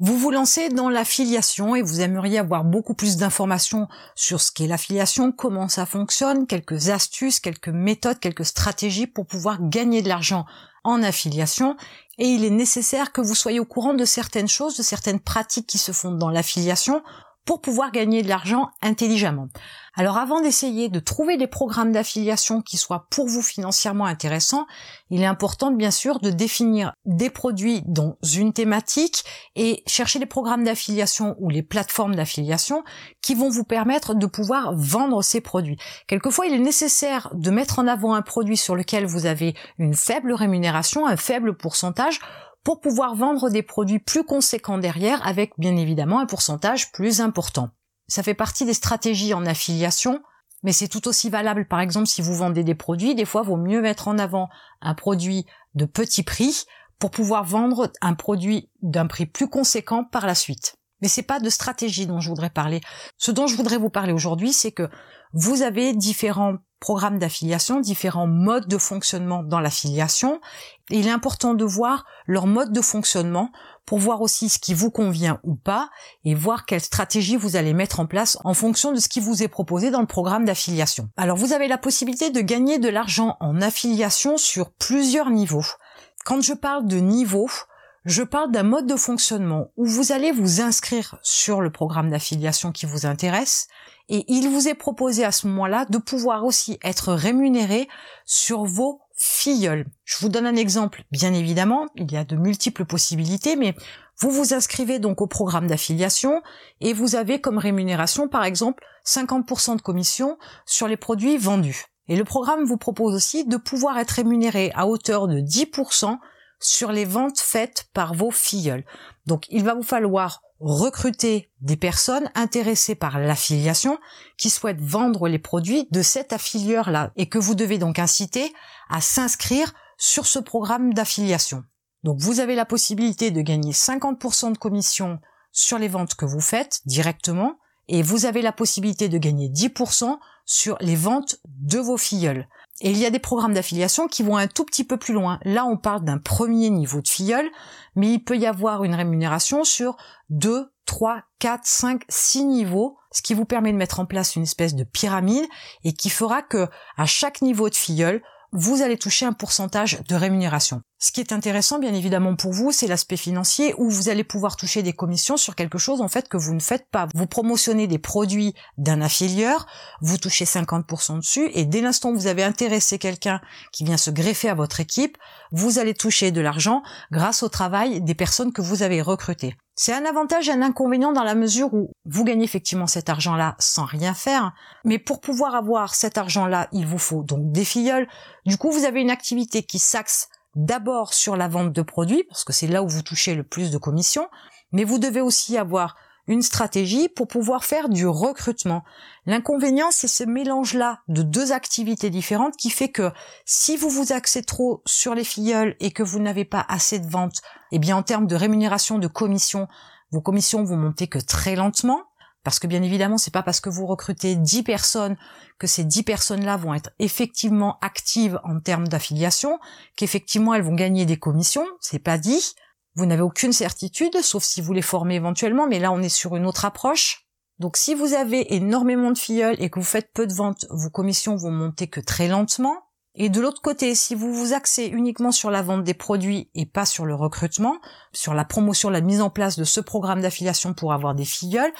Vous vous lancez dans l'affiliation et vous aimeriez avoir beaucoup plus d'informations sur ce qu'est l'affiliation, comment ça fonctionne, quelques astuces, quelques méthodes, quelques stratégies pour pouvoir gagner de l'argent en affiliation. Et il est nécessaire que vous soyez au courant de certaines choses, de certaines pratiques qui se font dans l'affiliation pour pouvoir gagner de l'argent intelligemment. Alors avant d'essayer de trouver des programmes d'affiliation qui soient pour vous financièrement intéressants, il est important bien sûr de définir des produits dans une thématique et chercher les programmes d'affiliation ou les plateformes d'affiliation qui vont vous permettre de pouvoir vendre ces produits. Quelquefois, il est nécessaire de mettre en avant un produit sur lequel vous avez une faible rémunération, un faible pourcentage pour pouvoir vendre des produits plus conséquents derrière avec bien évidemment un pourcentage plus important. Ça fait partie des stratégies en affiliation, mais c'est tout aussi valable par exemple si vous vendez des produits, des fois vaut mieux mettre en avant un produit de petit prix pour pouvoir vendre un produit d'un prix plus conséquent par la suite. Mais c'est pas de stratégie dont je voudrais parler. Ce dont je voudrais vous parler aujourd'hui, c'est que vous avez différents programmes d'affiliation, différents modes de fonctionnement dans l'affiliation. Il est important de voir leur mode de fonctionnement pour voir aussi ce qui vous convient ou pas et voir quelle stratégie vous allez mettre en place en fonction de ce qui vous est proposé dans le programme d'affiliation. Alors vous avez la possibilité de gagner de l'argent en affiliation sur plusieurs niveaux. Quand je parle de niveau, je parle d'un mode de fonctionnement où vous allez vous inscrire sur le programme d'affiliation qui vous intéresse et il vous est proposé à ce moment-là de pouvoir aussi être rémunéré sur vos filleuls. Je vous donne un exemple, bien évidemment, il y a de multiples possibilités, mais vous vous inscrivez donc au programme d'affiliation et vous avez comme rémunération, par exemple, 50% de commission sur les produits vendus. Et le programme vous propose aussi de pouvoir être rémunéré à hauteur de 10% sur les ventes faites par vos filleuls. Donc il va vous falloir recruter des personnes intéressées par l'affiliation qui souhaitent vendre les produits de cet affilieur-là et que vous devez donc inciter à s'inscrire sur ce programme d'affiliation. Donc vous avez la possibilité de gagner 50% de commission sur les ventes que vous faites directement et vous avez la possibilité de gagner 10% sur les ventes de vos filleuls. Et il y a des programmes d'affiliation qui vont un tout petit peu plus loin. Là, on parle d'un premier niveau de filleul, mais il peut y avoir une rémunération sur 2, 3, 4, 5, 6 niveaux, ce qui vous permet de mettre en place une espèce de pyramide et qui fera que à chaque niveau de filleul, vous allez toucher un pourcentage de rémunération. Ce qui est intéressant, bien évidemment, pour vous, c'est l'aspect financier où vous allez pouvoir toucher des commissions sur quelque chose, en fait, que vous ne faites pas. Vous promotionnez des produits d'un affilieur, vous touchez 50% dessus, et dès l'instant où vous avez intéressé quelqu'un qui vient se greffer à votre équipe, vous allez toucher de l'argent grâce au travail des personnes que vous avez recrutées. C'est un avantage et un inconvénient dans la mesure où vous gagnez effectivement cet argent-là sans rien faire, mais pour pouvoir avoir cet argent-là, il vous faut donc des filleuls. Du coup, vous avez une activité qui s'axe d'abord sur la vente de produits, parce que c'est là où vous touchez le plus de commissions, mais vous devez aussi avoir une stratégie pour pouvoir faire du recrutement. L'inconvénient, c'est ce mélange-là de deux activités différentes qui fait que si vous vous axez trop sur les filleuls et que vous n'avez pas assez de ventes, eh bien, en termes de rémunération de commission, vos commissions vont monter que très lentement. Parce que bien évidemment, c'est pas parce que vous recrutez 10 personnes que ces 10 personnes-là vont être effectivement actives en termes d'affiliation, qu'effectivement elles vont gagner des commissions, c'est pas dit. Vous n'avez aucune certitude, sauf si vous les formez éventuellement, mais là on est sur une autre approche. Donc si vous avez énormément de filleuls et que vous faites peu de ventes, vos commissions vont monter que très lentement. Et de l'autre côté, si vous vous axez uniquement sur la vente des produits et pas sur le recrutement, sur la promotion, la mise en place de ce programme d'affiliation pour avoir des filleuls,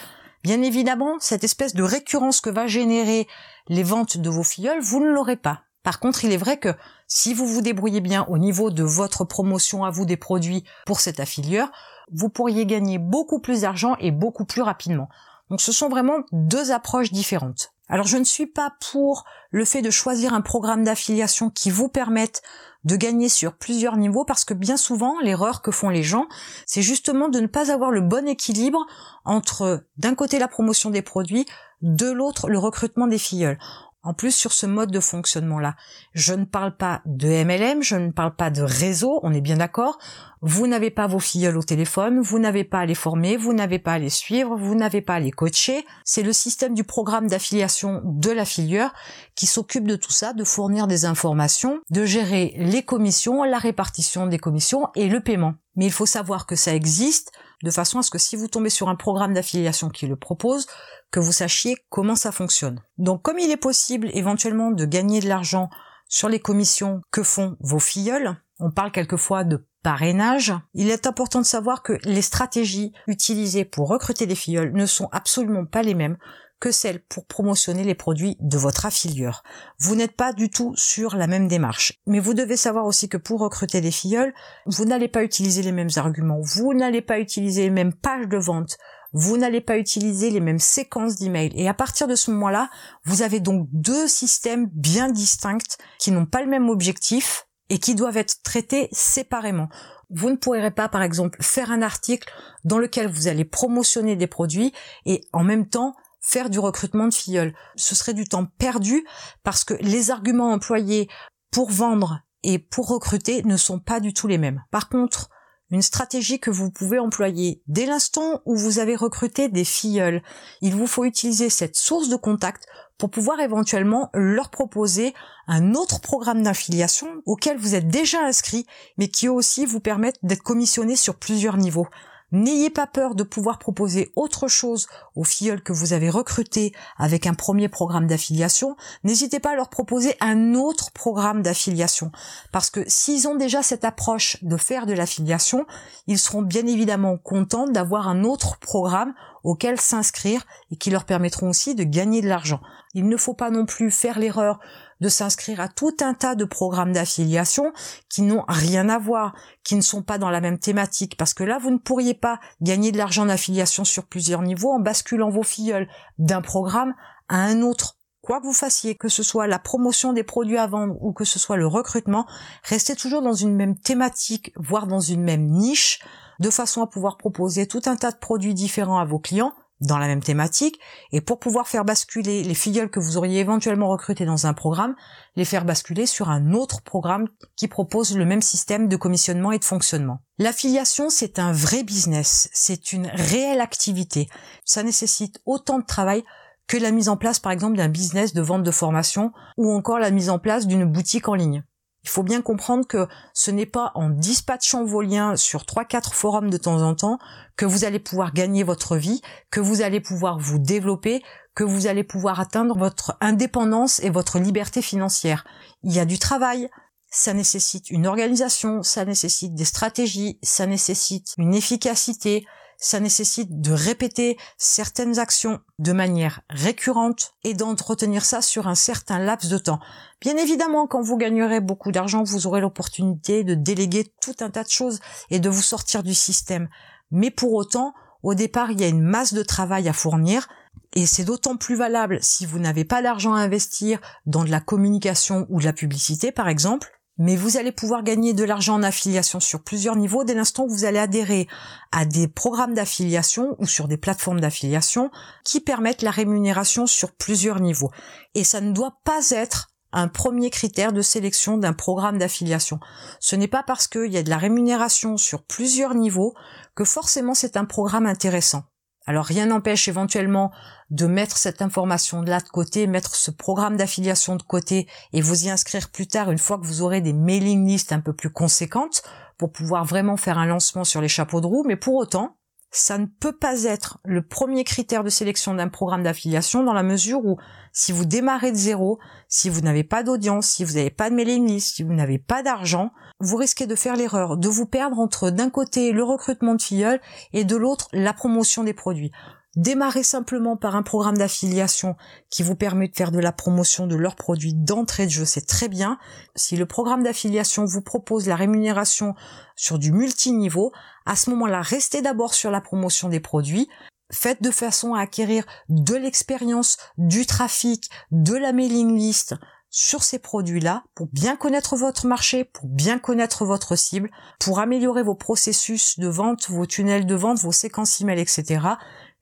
bien évidemment, cette espèce de récurrence que va générer les ventes de vos filleuls, vous ne l'aurez pas. Par contre, il est vrai que si vous vous débrouillez bien au niveau de votre promotion à vous des produits pour cet affilieur, vous pourriez gagner beaucoup plus d'argent et beaucoup plus rapidement. Donc ce sont vraiment deux approches différentes. Alors je ne suis pas pour le fait de choisir un programme d'affiliation qui vous permette de gagner sur plusieurs niveaux parce que bien souvent l'erreur que font les gens, c'est justement de ne pas avoir le bon équilibre entre d'un côté la promotion des produits, de l'autre le recrutement des filleuls. En plus, sur ce mode de fonctionnement-là, je ne parle pas de MLM, je ne parle pas de réseau, on est bien d'accord. Vous n'avez pas vos filleuls au téléphone, vous n'avez pas à les former, vous n'avez pas à les suivre, vous n'avez pas à les coacher. C'est le système du programme d'affiliation de l'affilieur qui s'occupe de tout ça, de fournir des informations, de gérer les commissions, la répartition des commissions et le paiement. Mais il faut savoir que ça existe de façon à ce que si vous tombez sur un programme d'affiliation qui le propose, que vous sachiez comment ça fonctionne. Donc comme il est possible éventuellement de gagner de l'argent sur les commissions que font vos filleuls, on parle quelquefois de parrainage, il est important de savoir que les stratégies utilisées pour recruter des filleuls ne sont absolument pas les mêmes que celles pour promotionner les produits de votre affilieur. Vous n'êtes pas du tout sur la même démarche. Mais vous devez savoir aussi que pour recruter des filleuls, vous n'allez pas utiliser les mêmes arguments, vous n'allez pas utiliser les mêmes pages de vente, vous n'allez pas utiliser les mêmes séquences d'emails. Et à partir de ce moment-là, vous avez donc deux systèmes bien distincts qui n'ont pas le même objectif et qui doivent être traités séparément. Vous ne pourrez pas, par exemple, faire un article dans lequel vous allez promotionner des produits et en même temps faire du recrutement de filleuls. Ce serait du temps perdu parce que les arguments employés pour vendre et pour recruter ne sont pas du tout les mêmes. Par contre, une stratégie que vous pouvez employer dès l'instant où vous avez recruté des filleuls. Il vous faut utiliser cette source de contact pour pouvoir éventuellement leur proposer un autre programme d'affiliation auquel vous êtes déjà inscrit, mais qui aussi vous permettent d'être commissionné sur plusieurs niveaux. N'ayez pas peur de pouvoir proposer autre chose aux filleuls que vous avez recrutés avec un premier programme d'affiliation. N'hésitez pas à leur proposer un autre programme d'affiliation. Parce que s'ils ont déjà cette approche de faire de l'affiliation, ils seront bien évidemment contents d'avoir un autre programme auquel s'inscrire et qui leur permettront aussi de gagner de l'argent. Il ne faut pas non plus faire l'erreur de s'inscrire à tout un tas de programmes d'affiliation qui n'ont rien à voir, qui ne sont pas dans la même thématique, parce que là, vous ne pourriez pas gagner de l'argent d'affiliation sur plusieurs niveaux en basculant vos filleuls d'un programme à un autre. Quoi que vous fassiez, que ce soit la promotion des produits à vendre ou que ce soit le recrutement, restez toujours dans une même thématique, voire dans une même niche, de façon à pouvoir proposer tout un tas de produits différents à vos clients dans la même thématique et pour pouvoir faire basculer les filleuls que vous auriez éventuellement recrutés dans un programme, les faire basculer sur un autre programme qui propose le même système de commissionnement et de fonctionnement. L'affiliation, c'est un vrai business, c'est une réelle activité. Ça nécessite autant de travail que la mise en place par exemple d'un business de vente de formation ou encore la mise en place d'une boutique en ligne. Il faut bien comprendre que ce n'est pas en dispatchant vos liens sur trois quatre forums de temps en temps que vous allez pouvoir gagner votre vie, que vous allez pouvoir vous développer, que vous allez pouvoir atteindre votre indépendance et votre liberté financière. Il y a du travail, ça nécessite une organisation, ça nécessite des stratégies, ça nécessite une efficacité, ça nécessite de répéter certaines actions de manière récurrente et d'entretenir ça sur un certain laps de temps. Bien évidemment, quand vous gagnerez beaucoup d'argent, vous aurez l'opportunité de déléguer tout un tas de choses et de vous sortir du système. Mais pour autant, au départ, il y a une masse de travail à fournir et c'est d'autant plus valable si vous n'avez pas d'argent à investir dans de la communication ou de la publicité, par exemple, mais vous allez pouvoir gagner de l'argent en affiliation sur plusieurs niveaux dès l'instant où vous allez adhérer à des programmes d'affiliation ou sur des plateformes d'affiliation qui permettent la rémunération sur plusieurs niveaux. Et ça ne doit pas être un premier critère de sélection d'un programme d'affiliation. Ce n'est pas parce qu'il y a de la rémunération sur plusieurs niveaux que forcément c'est un programme intéressant. Alors rien n'empêche éventuellement de mettre cette information de là de côté, mettre ce programme d'affiliation de côté et vous y inscrire plus tard une fois que vous aurez des mailing lists un peu plus conséquentes pour pouvoir vraiment faire un lancement sur les chapeaux de roue. Mais pour autant, ça ne peut pas être le premier critère de sélection d'un programme d'affiliation dans la mesure où si vous démarrez de zéro, si vous n'avez pas d'audience, si vous n'avez pas de mailing list, si vous n'avez pas d'argent, vous risquez de faire l'erreur de vous perdre entre d'un côté le recrutement de filleuls et de l'autre la promotion des produits. Démarrez simplement par un programme d'affiliation qui vous permet de faire de la promotion de leurs produits d'entrée de jeu, c'est très bien. Si le programme d'affiliation vous propose la rémunération sur du multiniveau, à ce moment-là, restez d'abord sur la promotion des produits. Faites de façon à acquérir de l'expérience, du trafic, de la mailing list sur ces produits-là pour bien connaître votre marché, pour bien connaître votre cible, pour améliorer vos processus de vente, vos tunnels de vente, vos séquences email, etc.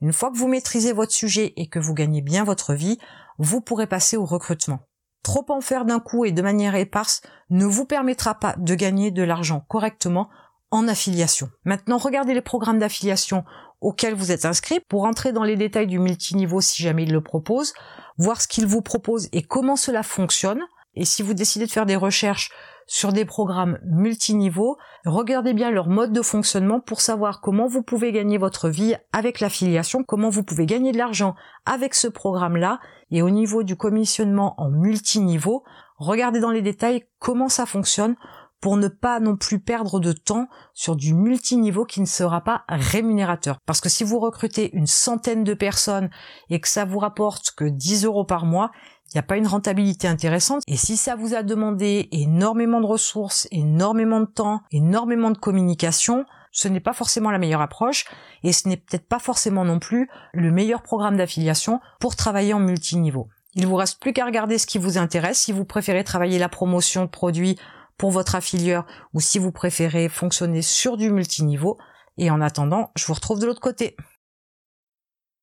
Une fois que vous maîtrisez votre sujet et que vous gagnez bien votre vie, vous pourrez passer au recrutement. Trop en faire d'un coup et de manière éparse ne vous permettra pas de gagner de l'argent correctement en affiliation. Maintenant, regardez les programmes d'affiliation auxquels vous êtes inscrit pour entrer dans les détails du multiniveau si jamais il le propose, voir ce qu'il vous propose et comment cela fonctionne. Et si vous décidez de faire des recherches sur des programmes multiniveaux, regardez bien leur mode de fonctionnement pour savoir comment vous pouvez gagner votre vie avec l'affiliation, comment vous pouvez gagner de l'argent avec ce programme-là, et au niveau du commissionnement en multiniveau, regardez dans les détails comment ça fonctionne pour ne pas non plus perdre de temps sur du multiniveau qui ne sera pas rémunérateur. Parce que si vous recrutez une centaine de personnes et que ça vous rapporte que 10 euros par mois, il n'y a pas une rentabilité intéressante. Et si ça vous a demandé énormément de ressources, énormément de temps, énormément de communication, ce n'est pas forcément la meilleure approche et ce n'est peut-être pas forcément non plus le meilleur programme d'affiliation pour travailler en multiniveau. Il vous reste plus qu'à regarder ce qui vous intéresse. Si vous préférez travailler la promotion de produits pour votre affilieur ou si vous préférez fonctionner sur du multiniveau. Et en attendant, je vous retrouve de l'autre côté.